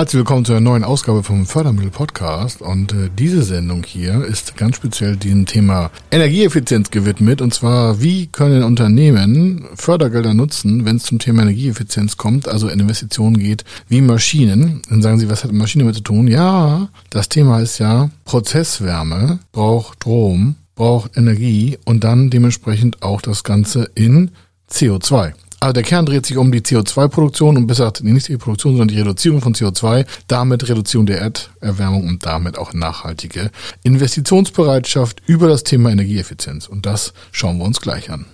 Herzlich willkommen zu einer neuen Ausgabe vom Fördermittel Podcast. Und äh, diese Sendung hier ist ganz speziell dem Thema Energieeffizienz gewidmet. Und zwar, wie können Unternehmen Fördergelder nutzen, wenn es zum Thema Energieeffizienz kommt, also in Investitionen geht, wie Maschinen. Dann sagen Sie, was hat Maschine damit zu tun? Ja, das Thema ist ja, Prozesswärme braucht Strom, braucht Energie und dann dementsprechend auch das Ganze in CO2. Also der Kern dreht sich um die CO2-Produktion und besser nicht die Produktion, sondern die Reduzierung von CO2, damit Reduzierung der Erderwärmung und damit auch nachhaltige Investitionsbereitschaft über das Thema Energieeffizienz. Und das schauen wir uns gleich an.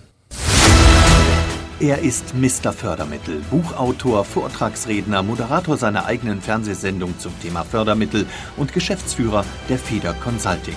Er ist Mr. Fördermittel, Buchautor, Vortragsredner, Moderator seiner eigenen Fernsehsendung zum Thema Fördermittel und Geschäftsführer der Feder Consulting.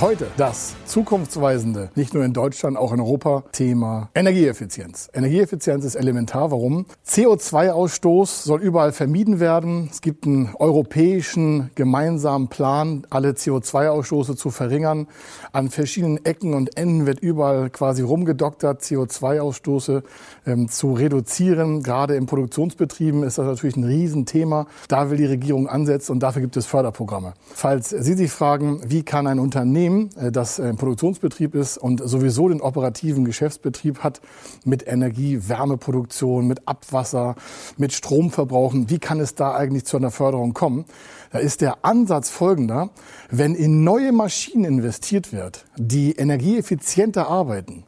Heute das zukunftsweisende, nicht nur in Deutschland, auch in Europa, Thema Energieeffizienz. Energieeffizienz ist elementar. Warum? CO2-Ausstoß soll überall vermieden werden. Es gibt einen europäischen gemeinsamen Plan, alle CO2-Ausstoße zu verringern. An verschiedenen Ecken und Enden wird überall quasi rumgedoktert, CO2-Ausstoße ähm, zu reduzieren. Gerade in Produktionsbetrieben ist das natürlich ein Riesenthema. Da will die Regierung ansetzen und dafür gibt es Förderprogramme. Falls Sie sich fragen, wie kann ein Unternehmen Unternehmen, äh, das ein Produktionsbetrieb ist und sowieso den operativen Geschäftsbetrieb hat mit Energie, Wärmeproduktion, mit Abwasser, mit Stromverbrauchen, wie kann es da eigentlich zu einer Förderung kommen? Da ist der Ansatz folgender. Wenn in neue Maschinen investiert wird, die energieeffizienter arbeiten,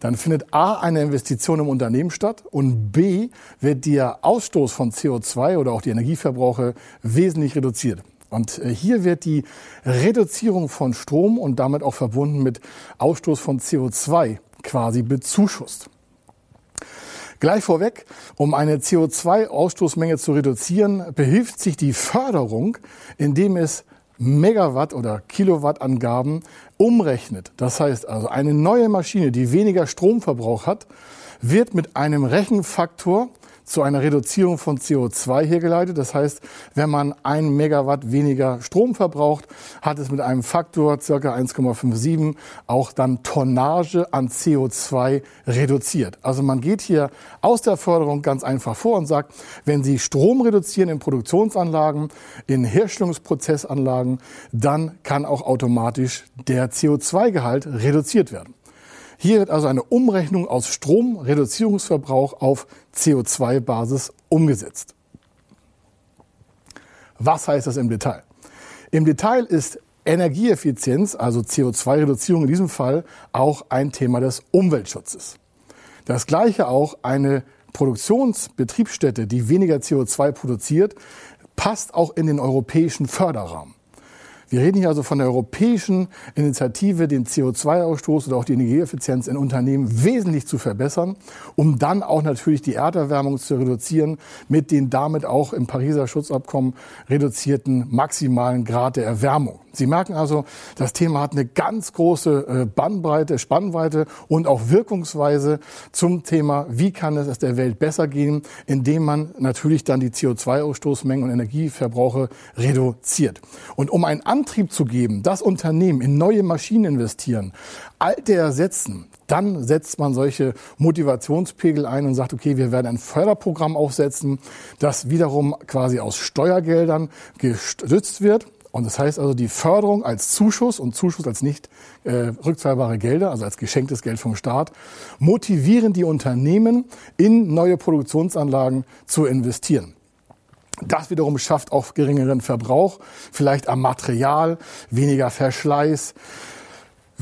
dann findet A eine Investition im Unternehmen statt und B wird der Ausstoß von CO2 oder auch die Energieverbrauche wesentlich reduziert. Und äh, hier wird die Reduzierung von Strom und damit auch verbunden mit Ausstoß von CO2 quasi bezuschusst. Gleich vorweg, um eine CO2-Ausstoßmenge zu reduzieren, behilft sich die Förderung, indem es Megawatt oder Kilowattangaben umrechnet. Das heißt also, eine neue Maschine, die weniger Stromverbrauch hat, wird mit einem Rechenfaktor zu einer Reduzierung von CO2 hergeleitet. Das heißt, wenn man ein Megawatt weniger Strom verbraucht, hat es mit einem Faktor circa 1,57 auch dann Tonnage an CO2 reduziert. Also man geht hier aus der Förderung ganz einfach vor und sagt, wenn Sie Strom reduzieren in Produktionsanlagen, in Herstellungsprozessanlagen, dann kann auch automatisch der CO2-Gehalt reduziert werden. Hier wird also eine Umrechnung aus Stromreduzierungsverbrauch auf CO2-Basis umgesetzt. Was heißt das im Detail? Im Detail ist Energieeffizienz, also CO2-Reduzierung in diesem Fall, auch ein Thema des Umweltschutzes. Das gleiche auch eine Produktionsbetriebsstätte, die weniger CO2 produziert, passt auch in den europäischen Förderrahmen. Wir reden hier also von der europäischen Initiative, den CO2-Ausstoß oder auch die Energieeffizienz in Unternehmen wesentlich zu verbessern, um dann auch natürlich die Erderwärmung zu reduzieren mit den damit auch im Pariser Schutzabkommen reduzierten maximalen Grad der Erwärmung. Sie merken also, das Thema hat eine ganz große äh, Bandbreite, Spannweite und auch Wirkungsweise zum Thema, wie kann es der Welt besser gehen, indem man natürlich dann die CO2-Ausstoßmengen und Energieverbrauche reduziert. Und um einen Antrieb zu geben, dass Unternehmen in neue Maschinen investieren, alte ersetzen, dann setzt man solche Motivationspegel ein und sagt, okay, wir werden ein Förderprogramm aufsetzen, das wiederum quasi aus Steuergeldern gestützt wird und das heißt also, die Förderung als Zuschuss und Zuschuss als nicht äh, rückzahlbare Gelder, also als geschenktes Geld vom Staat, motivieren die Unternehmen, in neue Produktionsanlagen zu investieren. Das wiederum schafft auch geringeren Verbrauch, vielleicht am Material, weniger Verschleiß,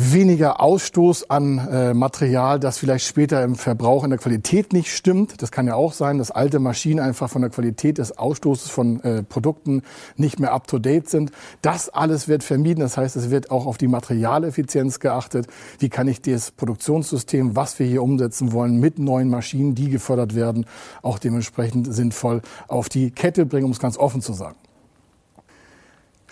weniger Ausstoß an äh, Material, das vielleicht später im Verbrauch in der Qualität nicht stimmt. Das kann ja auch sein, dass alte Maschinen einfach von der Qualität des Ausstoßes von äh, Produkten nicht mehr up-to-date sind. Das alles wird vermieden. Das heißt, es wird auch auf die Materialeffizienz geachtet. Wie kann ich das Produktionssystem, was wir hier umsetzen wollen, mit neuen Maschinen, die gefördert werden, auch dementsprechend sinnvoll auf die Kette bringen, um es ganz offen zu sagen.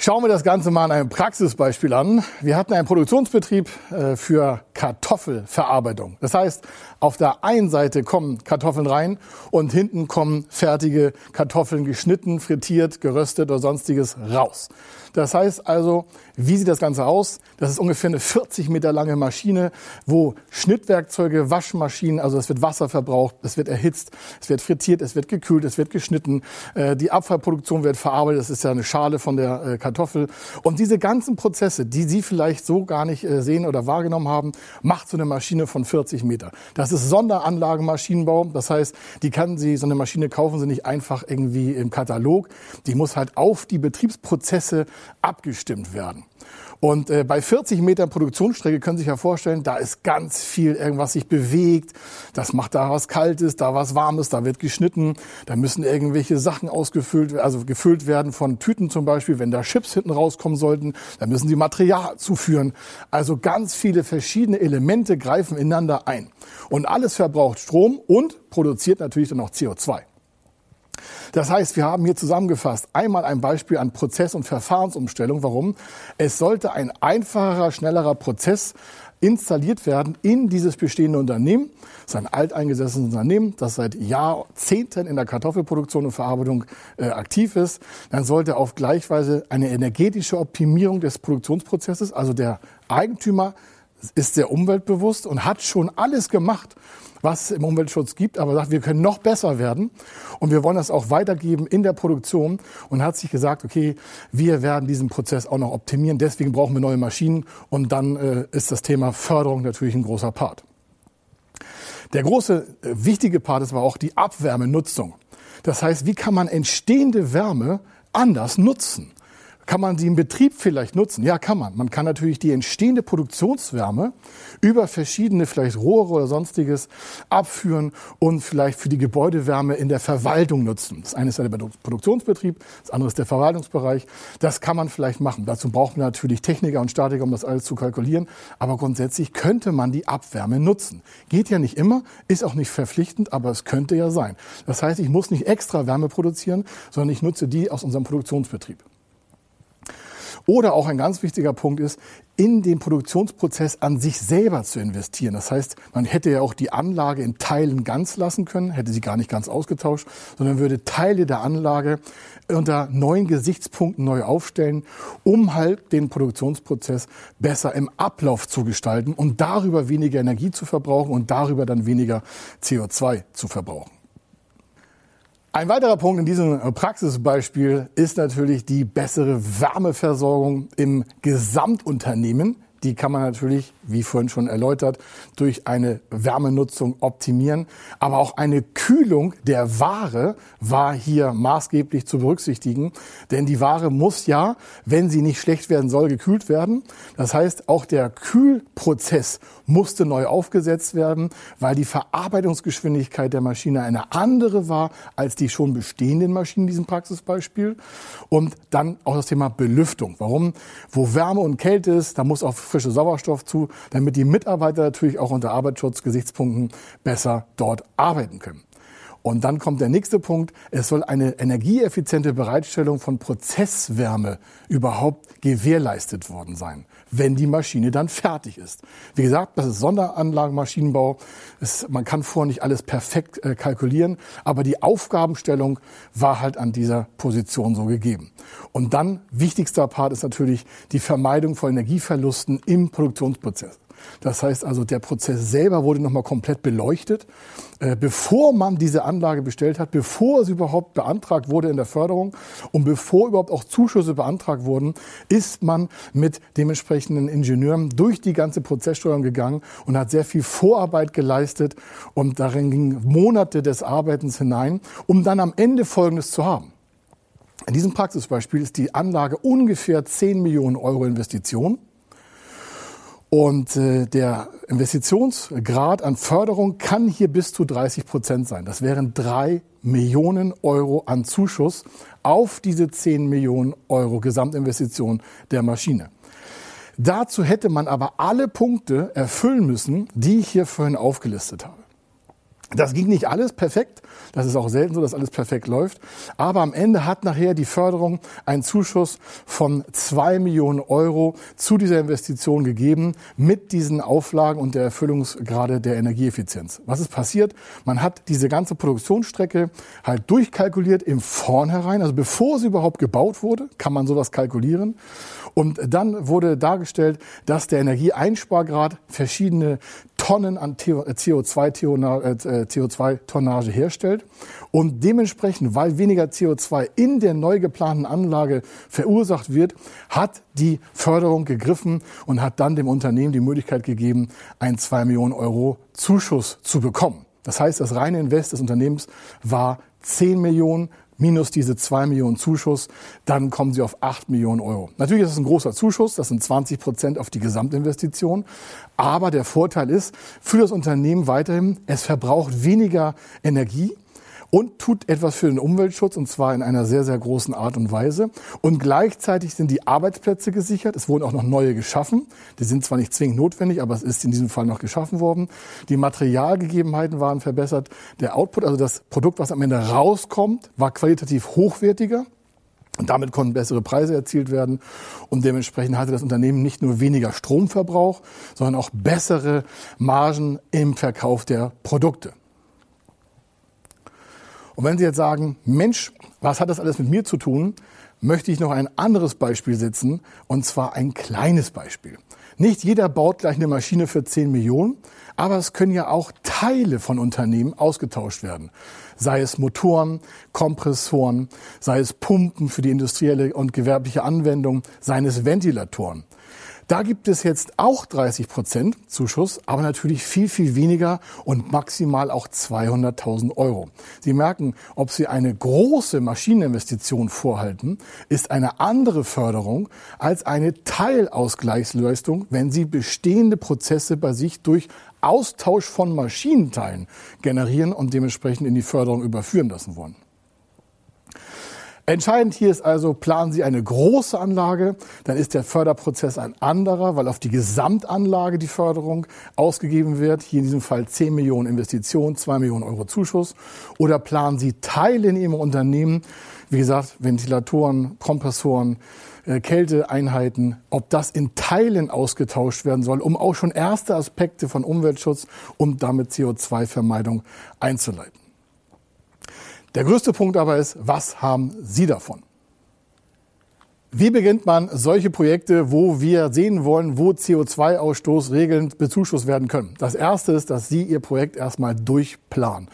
Schauen wir das Ganze mal an einem Praxisbeispiel an. Wir hatten einen Produktionsbetrieb äh, für Kartoffelverarbeitung. Das heißt, auf der einen Seite kommen Kartoffeln rein und hinten kommen fertige Kartoffeln geschnitten, frittiert, geröstet oder sonstiges raus. Das heißt also, wie sieht das Ganze aus? Das ist ungefähr eine 40 Meter lange Maschine, wo Schnittwerkzeuge, Waschmaschinen, also es wird Wasser verbraucht, es wird erhitzt, es wird frittiert, es wird gekühlt, es wird geschnitten, äh, die Abfallproduktion wird verarbeitet, das ist ja eine Schale von der äh, Kartoffel. Und diese ganzen Prozesse, die Sie vielleicht so gar nicht äh, sehen oder wahrgenommen haben, macht so eine Maschine von 40 Meter. Das ist Sonderanlagenmaschinenbau, das heißt, die kann Sie, so eine Maschine kaufen Sie nicht einfach irgendwie im Katalog, die muss halt auf die Betriebsprozesse abgestimmt werden. Und äh, bei 40 Metern Produktionsstrecke können Sie sich ja vorstellen, da ist ganz viel irgendwas sich bewegt. Das macht da was Kaltes, da was Warmes, da wird geschnitten. Da müssen irgendwelche Sachen ausgefüllt, also gefüllt werden von Tüten zum Beispiel, wenn da Chips hinten rauskommen sollten. Da müssen Sie Material zuführen. Also ganz viele verschiedene Elemente greifen ineinander ein. Und alles verbraucht Strom und produziert natürlich dann auch CO2. Das heißt, wir haben hier zusammengefasst einmal ein Beispiel an Prozess- und Verfahrensumstellung. Warum? Es sollte ein einfacherer, schnellerer Prozess installiert werden in dieses bestehende Unternehmen. Das ist ein alteingesessenes Unternehmen, das seit Jahrzehnten in der Kartoffelproduktion und Verarbeitung äh, aktiv ist. Dann sollte auf gleichweise eine energetische Optimierung des Produktionsprozesses, also der Eigentümer ist sehr umweltbewusst und hat schon alles gemacht, was es im Umweltschutz gibt, aber sagt, wir können noch besser werden und wir wollen das auch weitergeben in der Produktion und hat sich gesagt, okay, wir werden diesen Prozess auch noch optimieren, deswegen brauchen wir neue Maschinen und dann äh, ist das Thema Förderung natürlich ein großer Part. Der große äh, wichtige Part ist aber auch die Abwärmenutzung. Das heißt, wie kann man entstehende Wärme anders nutzen? Kann man sie im Betrieb vielleicht nutzen? Ja, kann man. Man kann natürlich die entstehende Produktionswärme über verschiedene vielleicht Rohre oder sonstiges abführen und vielleicht für die Gebäudewärme in der Verwaltung nutzen. Das eine ist der Produktionsbetrieb, das andere ist der Verwaltungsbereich. Das kann man vielleicht machen. Dazu braucht man natürlich Techniker und Statiker, um das alles zu kalkulieren. Aber grundsätzlich könnte man die Abwärme nutzen. Geht ja nicht immer, ist auch nicht verpflichtend, aber es könnte ja sein. Das heißt, ich muss nicht extra Wärme produzieren, sondern ich nutze die aus unserem Produktionsbetrieb. Oder auch ein ganz wichtiger Punkt ist, in den Produktionsprozess an sich selber zu investieren. Das heißt, man hätte ja auch die Anlage in Teilen ganz lassen können, hätte sie gar nicht ganz ausgetauscht, sondern würde Teile der Anlage unter neuen Gesichtspunkten neu aufstellen, um halt den Produktionsprozess besser im Ablauf zu gestalten und darüber weniger Energie zu verbrauchen und darüber dann weniger CO2 zu verbrauchen. Ein weiterer Punkt in diesem Praxisbeispiel ist natürlich die bessere Wärmeversorgung im Gesamtunternehmen. Die kann man natürlich, wie vorhin schon erläutert, durch eine Wärmenutzung optimieren. Aber auch eine Kühlung der Ware war hier maßgeblich zu berücksichtigen. Denn die Ware muss ja, wenn sie nicht schlecht werden soll, gekühlt werden. Das heißt, auch der Kühlprozess musste neu aufgesetzt werden, weil die Verarbeitungsgeschwindigkeit der Maschine eine andere war als die schon bestehenden Maschinen in diesem Praxisbeispiel. Und dann auch das Thema Belüftung. Warum? Wo Wärme und Kälte ist, da muss auch frische Sauerstoff zu, damit die Mitarbeiter natürlich auch unter Arbeitsschutzgesichtspunkten besser dort arbeiten können. Und dann kommt der nächste Punkt. Es soll eine energieeffiziente Bereitstellung von Prozesswärme überhaupt gewährleistet worden sein, wenn die Maschine dann fertig ist. Wie gesagt, das ist Sonderanlagenmaschinenbau. Man kann vorher nicht alles perfekt äh, kalkulieren, aber die Aufgabenstellung war halt an dieser Position so gegeben. Und dann wichtigster Part ist natürlich die Vermeidung von Energieverlusten im Produktionsprozess. Das heißt also, der Prozess selber wurde nochmal komplett beleuchtet, äh, bevor man diese Anlage bestellt hat, bevor es überhaupt beantragt wurde in der Förderung und bevor überhaupt auch Zuschüsse beantragt wurden, ist man mit dementsprechenden Ingenieuren durch die ganze Prozesssteuerung gegangen und hat sehr viel Vorarbeit geleistet und darin gingen Monate des Arbeitens hinein, um dann am Ende Folgendes zu haben. In diesem Praxisbeispiel ist die Anlage ungefähr 10 Millionen Euro Investition. Und äh, der Investitionsgrad an Förderung kann hier bis zu 30 Prozent sein. Das wären drei Millionen Euro an Zuschuss auf diese 10 Millionen Euro Gesamtinvestition der Maschine. Dazu hätte man aber alle Punkte erfüllen müssen, die ich hier vorhin aufgelistet habe. Das ging nicht alles perfekt. Das ist auch selten so, dass alles perfekt läuft. Aber am Ende hat nachher die Förderung einen Zuschuss von zwei Millionen Euro zu dieser Investition gegeben mit diesen Auflagen und der Erfüllungsgrade der Energieeffizienz. Was ist passiert? Man hat diese ganze Produktionsstrecke halt durchkalkuliert im Vornherein. Also bevor sie überhaupt gebaut wurde, kann man sowas kalkulieren. Und dann wurde dargestellt, dass der Energieeinspargrad verschiedene Tonnen an CO2-Tonnage äh, herstellt und dementsprechend, weil weniger CO2 in der neu geplanten Anlage verursacht wird, hat die Förderung gegriffen und hat dann dem Unternehmen die Möglichkeit gegeben, einen 2 Millionen Euro Zuschuss zu bekommen. Das heißt, das reine Invest des Unternehmens war 10 Millionen minus diese 2 Millionen Zuschuss, dann kommen Sie auf 8 Millionen Euro. Natürlich ist es ein großer Zuschuss, das sind 20 Prozent auf die Gesamtinvestition. Aber der Vorteil ist für das Unternehmen weiterhin, es verbraucht weniger Energie und tut etwas für den Umweltschutz und zwar in einer sehr, sehr großen Art und Weise. Und gleichzeitig sind die Arbeitsplätze gesichert. Es wurden auch noch neue geschaffen. Die sind zwar nicht zwingend notwendig, aber es ist in diesem Fall noch geschaffen worden. Die Materialgegebenheiten waren verbessert. Der Output, also das Produkt, was am Ende rauskommt, war qualitativ hochwertiger. Und damit konnten bessere Preise erzielt werden. Und dementsprechend hatte das Unternehmen nicht nur weniger Stromverbrauch, sondern auch bessere Margen im Verkauf der Produkte. Und wenn Sie jetzt sagen, Mensch, was hat das alles mit mir zu tun, möchte ich noch ein anderes Beispiel setzen, und zwar ein kleines Beispiel. Nicht jeder baut gleich eine Maschine für 10 Millionen, aber es können ja auch Teile von Unternehmen ausgetauscht werden. Sei es Motoren, Kompressoren, sei es Pumpen für die industrielle und gewerbliche Anwendung, seien es Ventilatoren. Da gibt es jetzt auch 30 Prozent Zuschuss, aber natürlich viel, viel weniger und maximal auch 200.000 Euro. Sie merken, ob Sie eine große Maschineninvestition vorhalten, ist eine andere Förderung als eine Teilausgleichsleistung, wenn Sie bestehende Prozesse bei sich durch Austausch von Maschinenteilen generieren und dementsprechend in die Förderung überführen lassen wollen. Entscheidend hier ist also, planen Sie eine große Anlage, dann ist der Förderprozess ein anderer, weil auf die Gesamtanlage die Förderung ausgegeben wird. Hier in diesem Fall 10 Millionen Investitionen, 2 Millionen Euro Zuschuss. Oder planen Sie Teile in Ihrem Unternehmen, wie gesagt, Ventilatoren, Kompressoren, äh, Kälteeinheiten, ob das in Teilen ausgetauscht werden soll, um auch schon erste Aspekte von Umweltschutz und damit CO2-Vermeidung einzuleiten. Der größte Punkt aber ist, was haben Sie davon? Wie beginnt man solche Projekte, wo wir sehen wollen, wo CO2-Ausstoß regelnd bezuschusst werden können? Das erste ist, dass Sie Ihr Projekt erstmal durchplanen.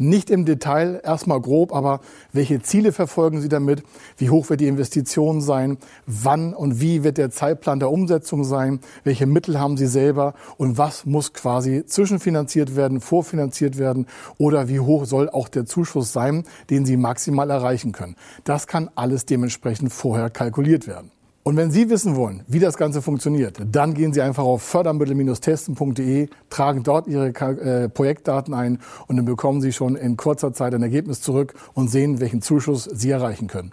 Nicht im Detail, erstmal grob, aber welche Ziele verfolgen Sie damit? Wie hoch wird die Investition sein? Wann und wie wird der Zeitplan der Umsetzung sein? Welche Mittel haben Sie selber? Und was muss quasi zwischenfinanziert werden, vorfinanziert werden? Oder wie hoch soll auch der Zuschuss sein, den Sie maximal erreichen können? Das kann alles dementsprechend vorher kalkuliert werden. Und wenn Sie wissen wollen, wie das Ganze funktioniert, dann gehen Sie einfach auf fördermittel-testen.de, tragen dort Ihre äh, Projektdaten ein und dann bekommen Sie schon in kurzer Zeit ein Ergebnis zurück und sehen, welchen Zuschuss Sie erreichen können.